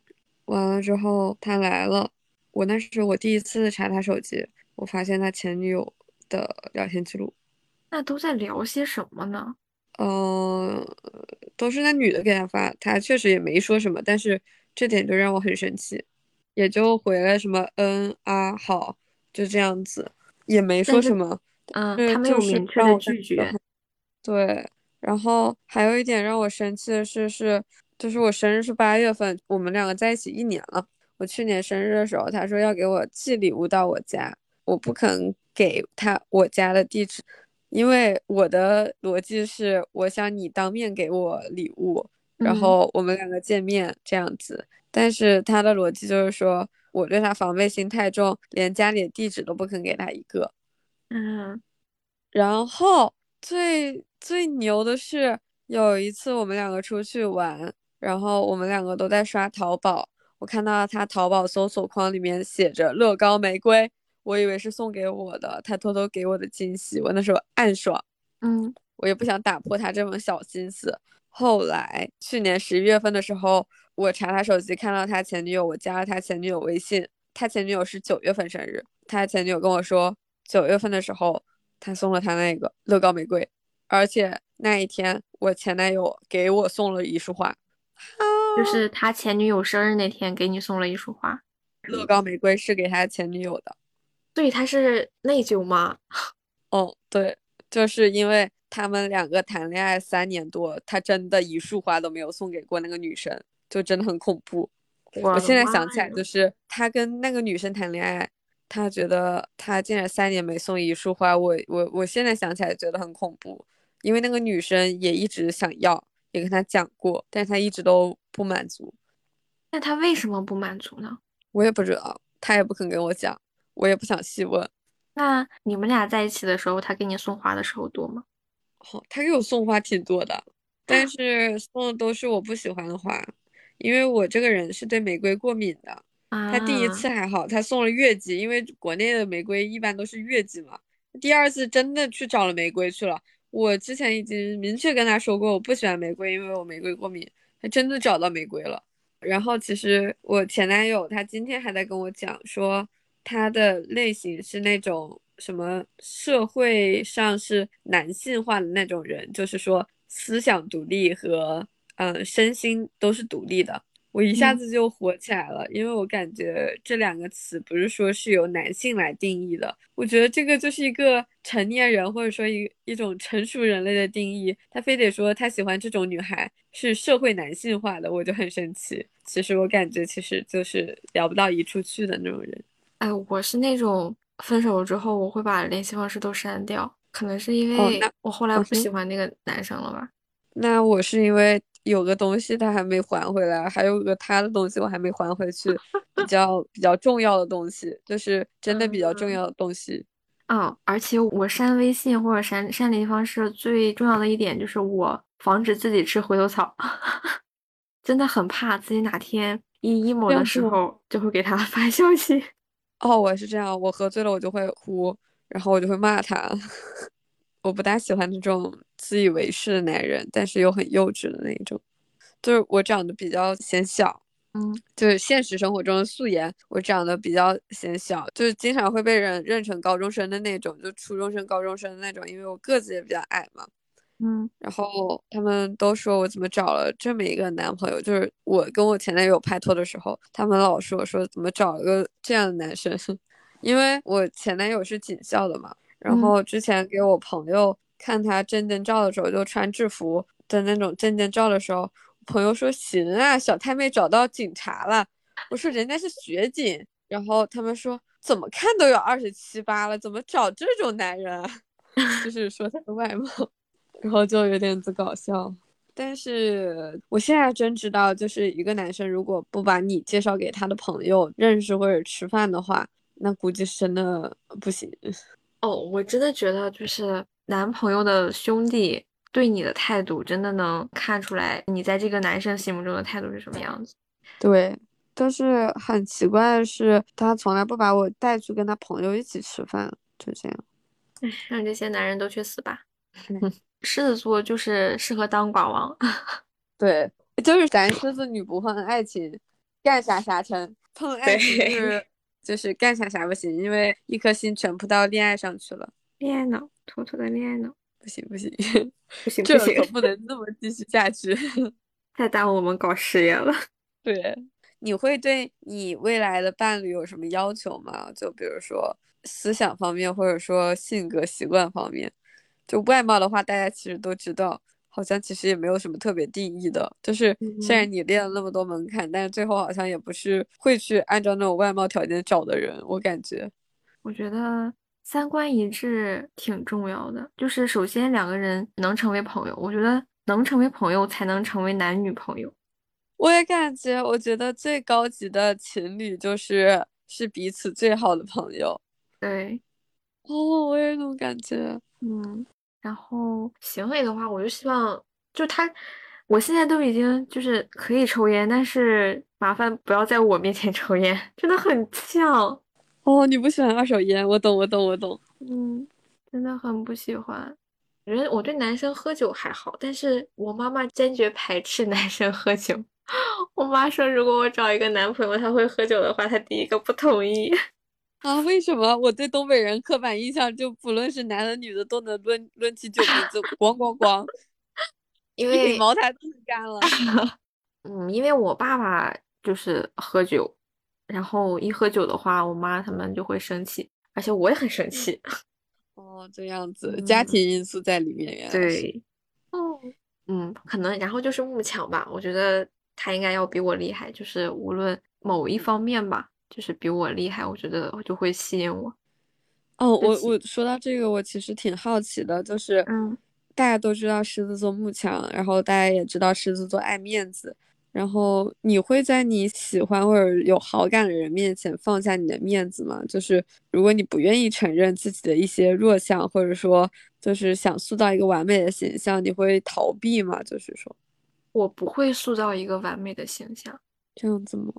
完了之后他来了，我那是我第一次查他手机，我发现他前女友的聊天记录。那都在聊些什么呢？嗯，都是那女的给他发，他确实也没说什么，但是这点就让我很生气，也就回了什么嗯啊好，就这样子。也没说什么，嗯，他没有明确的拒绝。对，然后还有一点让我生气的是，是就是我生日是八月份，我们两个在一起一年了。我去年生日的时候，他说要给我寄礼物到我家，我不肯给他我家的地址，因为我的逻辑是，我想你当面给我礼物，然后我们两个见面这样子。但是他的逻辑就是说。我对他防备心太重，连家里的地址都不肯给他一个。嗯，然后最最牛的是，有一次我们两个出去玩，然后我们两个都在刷淘宝，我看到他淘宝搜索框里面写着乐高玫瑰，我以为是送给我的，他偷偷给我的惊喜，我那时候暗爽。嗯，我也不想打破他这份小心思。后来去年十一月份的时候。我查他手机，看到他前女友，我加了他前女友微信。他前女友是九月份生日，他前女友跟我说，九月份的时候他送了他那个乐高玫瑰，而且那一天我前男友给我送了一束花，就是他前女友生日那天给你送了一束花。乐高玫瑰是给他前女友的，对他是内疚吗？(laughs) 哦，对，就是因为他们两个谈恋爱三年多，他真的一束花都没有送给过那个女生。就真的很恐怖。我现在想起来，就是他跟那个女生谈恋爱，他觉得他竟然三年没送一束花。我我我现在想起来觉得很恐怖，因为那个女生也一直想要，也跟他讲过，但是他一直都不满足。那他为什么不满足呢？我也不知道，他也不肯跟我讲，我也不想细问。那你们俩在一起的时候，他给你送花的时候多吗？哦，他给我送花挺多的，但是送的都是我不喜欢的花。因为我这个人是对玫瑰过敏的，他第一次还好，他送了月季，因为国内的玫瑰一般都是月季嘛。第二次真的去找了玫瑰去了，我之前已经明确跟他说过我不喜欢玫瑰，因为我玫瑰过敏。真的找到玫瑰了。然后其实我前男友他今天还在跟我讲说，他的类型是那种什么社会上是男性化的那种人，就是说思想独立和。嗯，身心都是独立的，我一下子就火起来了，因为我感觉这两个词不是说是由男性来定义的，我觉得这个就是一个成年人或者说一一种成熟人类的定义，他非得说他喜欢这种女孩是社会男性化的，我就很生气。其实我感觉其实就是聊不到一处去的那种人。哎，我是那种分手了之后我会把联系方式都删掉，可能是因为我后来不喜欢那个男生了吧？那我是因为。有个东西他还没还回来，还有个他的东西我还没还回去，比 (laughs) 较比较重要的东西，就是真的比较重要的东西。嗯，而且我删微信或者删删联系方式最重要的一点就是我防止自己吃回头草，(laughs) 真的很怕自己哪天一 emo 的时候就会给他 (laughs) 发消息。哦，我是这样，我喝醉了我就会哭，然后我就会骂他。我不大喜欢这种自以为是的男人，但是又很幼稚的那种。就是我长得比较显小，嗯，就是现实生活中的素颜，我长得比较显小，就是经常会被人认成高中生的那种，就初中生、高中生的那种，因为我个子也比较矮嘛，嗯。然后他们都说我怎么找了这么一个男朋友，就是我跟我前男友拍拖的时候，他们老说说怎么找一个这样的男生，(laughs) 因为我前男友是警校的嘛。然后之前给我朋友看他证件照的时候，就穿制服的那种证件照的时候，朋友说行啊，小太妹找到警察了。我说人家是学警，然后他们说怎么看都有二十七八了，怎么找这种男人？(laughs) 就是说他的外貌，然后就有点子搞笑。但是我现在真知道，就是一个男生如果不把你介绍给他的朋友认识或者吃饭的话，那估计真的不行。哦，我真的觉得就是男朋友的兄弟对你的态度，真的能看出来你在这个男生心目中的态度是什么样子。对，但是很奇怪的是，他从来不把我带去跟他朋友一起吃饭，就这样。唉，让这些男人都去死吧。(laughs) 狮子座就是适合当寡王。(laughs) 对，就是咱狮子女不碰爱情，干啥啥成；碰 (laughs) 爱情就是就是干啥啥不行，因为一颗心全扑到恋爱上去了。恋爱脑，妥妥的恋爱脑。不行不行 (laughs) 不行这不行可，不能这么继续下去。(laughs) 太耽误我们搞事业了。(laughs) 对，你会对你未来的伴侣有什么要求吗？就比如说思想方面，或者说性格习惯方面。就外貌的话，大家其实都知道，好像其实也没有什么特别定义的。就是虽然嗯你练了那么多门槛，但是最后好像也不是会去按照那种外貌条件找的人，我感觉。我觉得三观一致挺重要的，就是首先两个人能成为朋友，我觉得能成为朋友才能成为男女朋友。我也感觉，我觉得最高级的情侣就是是彼此最好的朋友。对，哦，我也有那种感觉。嗯，然后行为的话，我就希望就他，我现在都已经就是可以抽烟，但是麻烦不要在我面前抽烟，真的很呛。哦，你不喜欢二手烟，我懂，我懂，我懂。嗯，真的很不喜欢。我觉得我对男生喝酒还好，但是我妈妈坚决排斥男生喝酒。(laughs) 我妈说，如果我找一个男朋友他会喝酒的话，她第一个不同意。啊，为什么我对东北人刻板印象就不论是男的女的都能抡抡起酒瓶子咣咣咣，(laughs) 因为茅台都能干了。(laughs) 嗯，因为我爸爸就是喝酒，然后一喝酒的话，我妈他们就会生气，而且我也很生气。(laughs) 哦，这样子，家嗯庭因素在里面，原来是。对，哦，嗯，可能然后就是慕强吧，我觉得他应该要比我厉害，就是无论某一方面吧，就是比我厉害，我觉得就会吸引我。哦，我我说到这个，我其实挺好奇的，就是，嗯大家都知道狮子座慕强，然后大家也知道狮子座爱面子，然后你会在你喜欢或者有好感的人面前放下你的面子吗？就是如果你不愿意承认自己的一些弱项，或者说就是想塑造一个完美的形象，你会逃避吗？就是说我不会塑造一个完美的形象，这样子吗？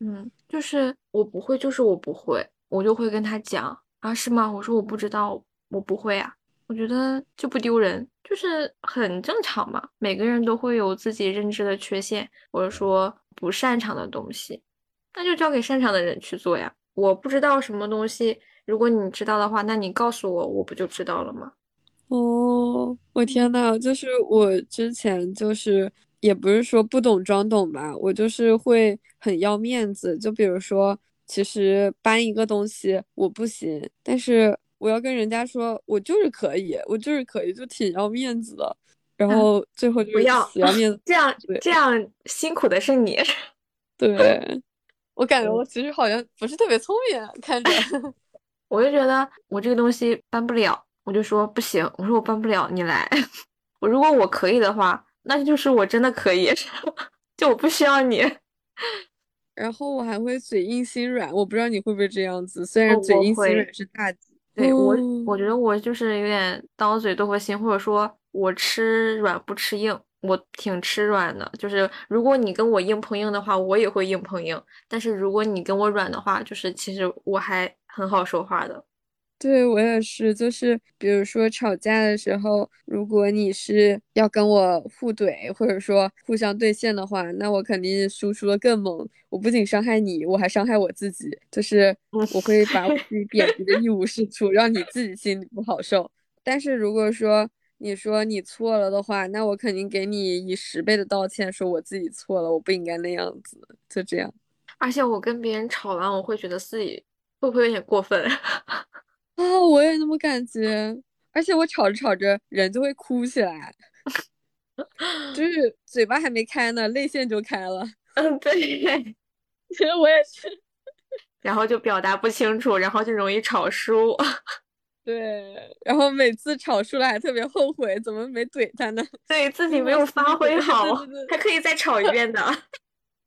嗯，就是我不会，就是我不会，我就会跟他讲啊，是吗？我说我不知道，我不会啊。我觉得就不丢人，就是很正常嘛。每个人都会有自己认知的缺陷，或者说不擅长的东西，那就交给擅长的人去做呀。我不知道什么东西，如果你知道的话，那你告诉我，我不就知道了吗？哦，我天呐，就是我之前就是也不是说不懂装懂吧，我就是会很要面子。就比如说，其实搬一个东西我不行，但是我要跟人家说我就是可以，我就是可以，就挺要面子的。然嗯后最后就是不要死要面子。这样这样辛苦的是你。(laughs) 对，我感觉嗯我其实好像不是特别聪明啊，看着。(laughs) 我就觉得我这个东西搬不了，我就说不行，我说我搬不了，你来。(laughs) 我如果我可以的话，那就是我真的可以，就我不需要你。然后我还会嘴硬心软，我不知道你会不会这样子。虽然嘴硬心软是大忌。对我，哦我觉得我就是有点刀嘴豆腐心，或者说我吃软不吃硬，我挺吃软的。就是如果你跟我硬碰硬的话，我也会硬碰硬；但是如果你跟我软的话，就是其实我还很好说话的。对，我也是，就是比如说吵架的时候，如果你是要跟我互怼，或者说互相对线的话，那我肯定输出的更猛。我不仅伤害你，我还伤害我自己，就是我会把我 (laughs) 自己贬低的一无是处，让你自己心里不好受。但是如果说你说你错了的话，那我肯定给你以十倍的道歉，说我自己错了，我不应该那样子，就这样。而且我跟别人吵完，我会觉得自己会不会有点过分？啊，我也那么感觉，而且我吵着吵着人就会哭起来，(laughs) 就是嘴巴还没开呢，泪腺就开了。嗯，对。(laughs) 其实我也是，然后就表达不清楚，然后就容易吵输。(laughs) 对，然后每次吵输了还特别后悔，怎么没怼他呢？对自己没有发挥好，还可以再吵一遍的。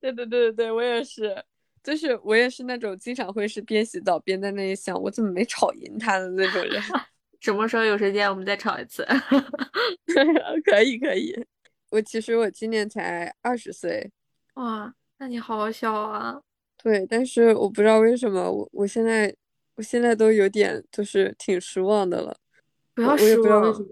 对对对对对，我也是，就是我也是那种经常会是边洗澡边在那里想我怎么没吵赢他的那种人。(laughs) 什么时候有时间我们再吵一次？(laughs) (laughs) 可以可以，我其实我今年才二十岁，哇，那你好小啊！对，但是我不知道为什么我我现在我现在都有点就是挺失望的了。不要失望，不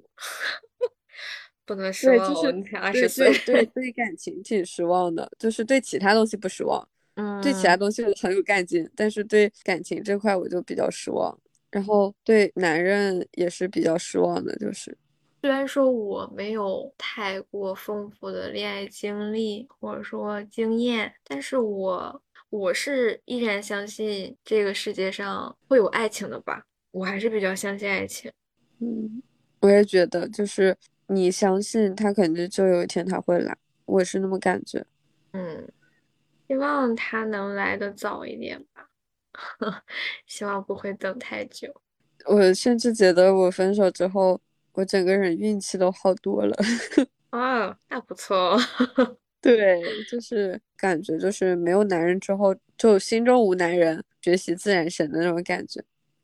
不能失望。就是你才二十岁，对对感情挺失望的，就是对其他东西不失望，嗯，对其他东西我很有干劲，但是对感情这块我就比较失望。然后对男人也是比较失望的，就是虽然说我没有太过丰富的恋爱经历或者说经验，但是我我是依然相信这个世界上会有爱情的吧。我还是比较相信爱情。嗯，我也觉得，就是你相信他，肯定就有一天他会来。我是那么感觉。嗯，希望他能来的早一点吧。(laughs) 希望不会等太久。我甚至觉得我分手之后，我整个人运气都好多了。啊，(laughs) 那不错。(laughs) 对，就是感觉就是没有男人之后，就心中无男人，学习自然神的那种感觉。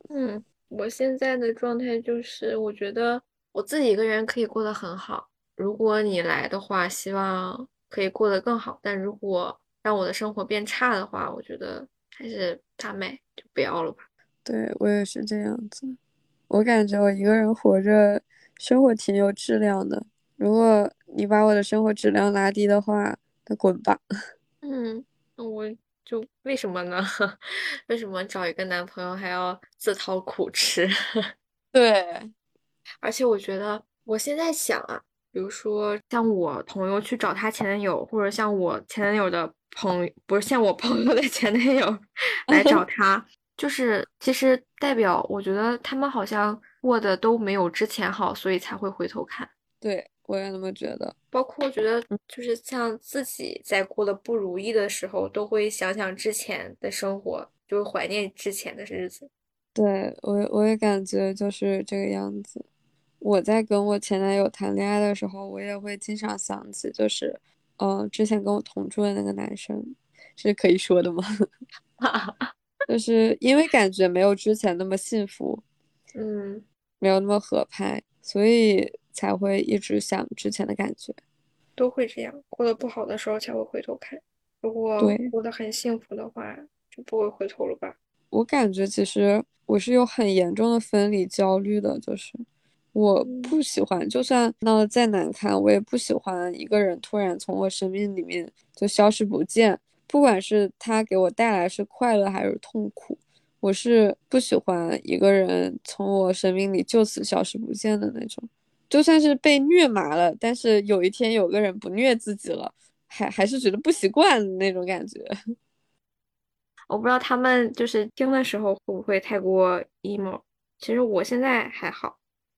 嗯，我现在的状态就是，我觉得我自己一个人可以过得很好。如果你来的话，希望可以过得更好。但如果让我的生活变差的话，我觉得还是大麦就不要了吧。对我也是这样子，我感觉我一个人活着，生活挺有质量的。如果你把我的生活质量拉低的话，那滚吧。(laughs) 嗯，我就为什么呢？(laughs) 为什么找一个男朋友还要自讨苦吃？(laughs) 对，而且我觉得我现在想啊，比如说像我朋友去找他前男友，或者像我前男友的朋友，不是像我朋友的前男友 (laughs) 来找 (laughs) 他。就是其实代表，我觉得他们好像过得都没有之前好，所以才会回头看。对，我也那么觉得。包括我觉得，就是像自己在过得不如意的时候，都会想想之前的生活，就会怀念之前的日子。对我，我也感觉就是这个样子。我在跟我前男友谈恋爱的时候，我也会经常想起，就是嗯，之前跟我同住的那个男生，是可以说的吗？(laughs) 就是因为感觉没有之前那么幸福，(laughs) 嗯，没有那么合拍，所以才会一直想之前的感觉。都会这样，过得不好的时候才会回头看。如果过得很幸福的话，就不会回头了吧？我感觉其实我是有很严重的分离焦虑的，就是我不喜欢，就算闹得再难看，我也不喜欢一个人突然从我生命里面就消失不见。不管是他给我带来是快乐还是痛苦，我是不喜欢一个人从我生命里就此消失不见的那种。就算是被虐麻了，但是有一天有个人不虐自己了，还还是觉得不习惯的那种感觉。(laughs) 我不知道他们就是听的时候会不会太过 emo。其实我现在还好，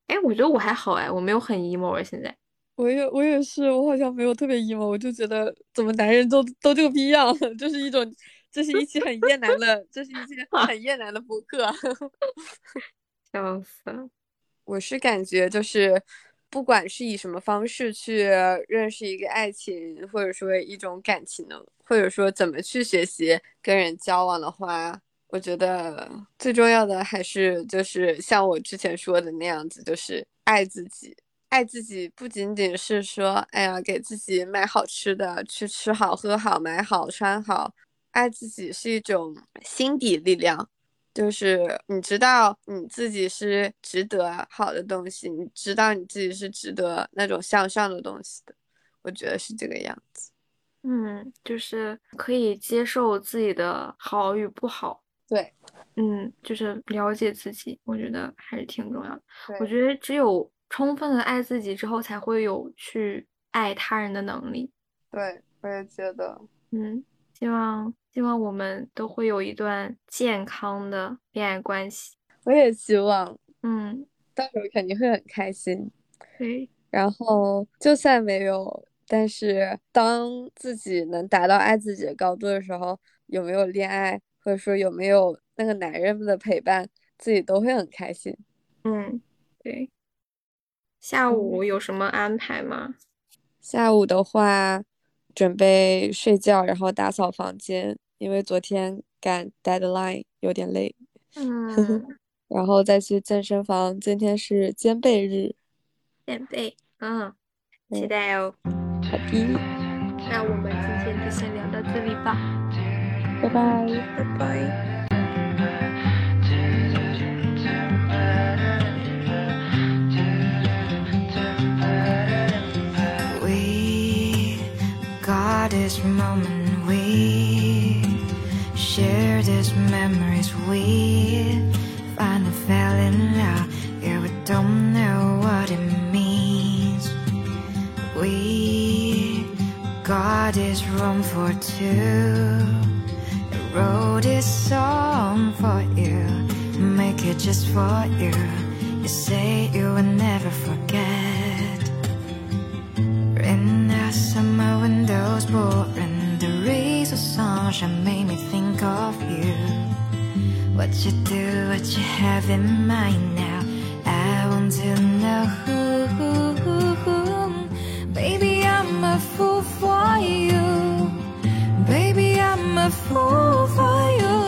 哎，我觉得我还好哎，我没有很 emo 啊，现在。我也我也是，我好像没有特别 emo，我就觉得怎么男人都都这个逼样，就是一种，这是一期很厌男的，这是一期很厌男的博客，(laughs) 笑死！(laughs) 我是感觉就是，不管是以什么方式去认识一个爱情，或者说一种感情呢，或者说怎么去学习跟人交往的话，我觉得最重要的还是就是像我之前说的那样子，就是爱自己。爱自己不仅仅是说，哎呀，给自己买好吃的，去吃好喝好，买好穿好。爱自己是一种心底力量，就是你知道你自己是值得好的东西，你知道你自己是值得那种向上的东西的。我觉得是这个样子。嗯，就是可以接受自己的好与不好。对，嗯，就是了解自己，我觉得还是挺重要的。我觉得只有。充分的爱自己之后，才会有去爱他人的能力。对，我也觉得。嗯，希望希望我们都会有一段健康的恋爱关系。我也希望。嗯，到时候肯定会很开心。对。然后，就算没有，但是当自己能达到爱自己的高度的时候，有没有恋爱，或者说有没有那个男人们的陪伴，自己都会很开心。嗯，对。下午有什么安排吗？下午的话，准备睡觉，然后打扫房间，因为昨天赶 deadline 有点累。嗯，(laughs) 然后再去健身房，今天是肩背日。肩背，嗯，期待哦。好的，那我们今天就先聊到这里吧。Bye bye. This moment. We share these memories. We finally fell in love. Yeah we don't know what it means. We got this room for two wrote this song for you, make it just for you. You say you will never forget. Rain outside my windows pouring, the rays of sunshine made me think of you. What you do, what you have in mind now, I want to know. Baby, I'm a fool for you have fire